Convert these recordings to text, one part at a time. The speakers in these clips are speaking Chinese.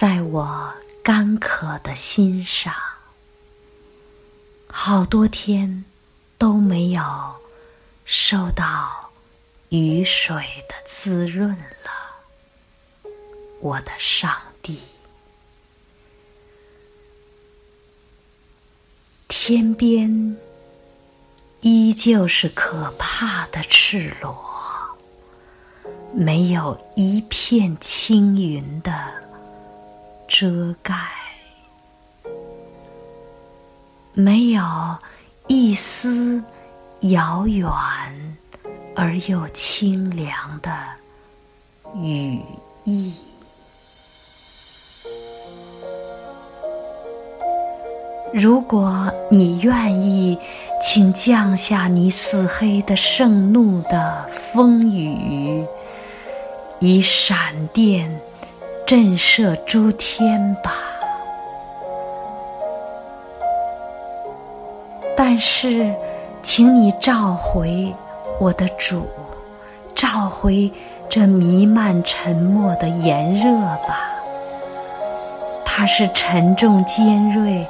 在我干渴的心上，好多天都没有受到雨水的滋润了，我的上帝。天边依旧是可怕的赤裸，没有一片青云的遮盖，没有一丝遥远而又清凉的羽翼。如果你愿意，请降下你死黑的盛怒的风雨，以闪电震慑诸天吧。但是，请你召回我的主，召回这弥漫沉默的炎热吧。它是沉重尖锐。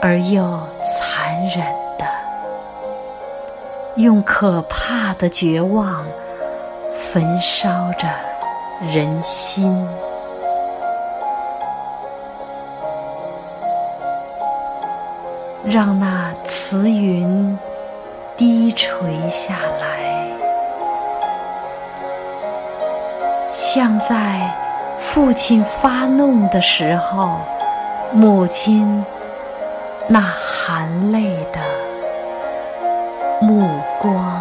而又残忍的，用可怕的绝望焚烧着人心，让那慈云低垂下来，像在父亲发怒的时候，母亲。那含泪的目光。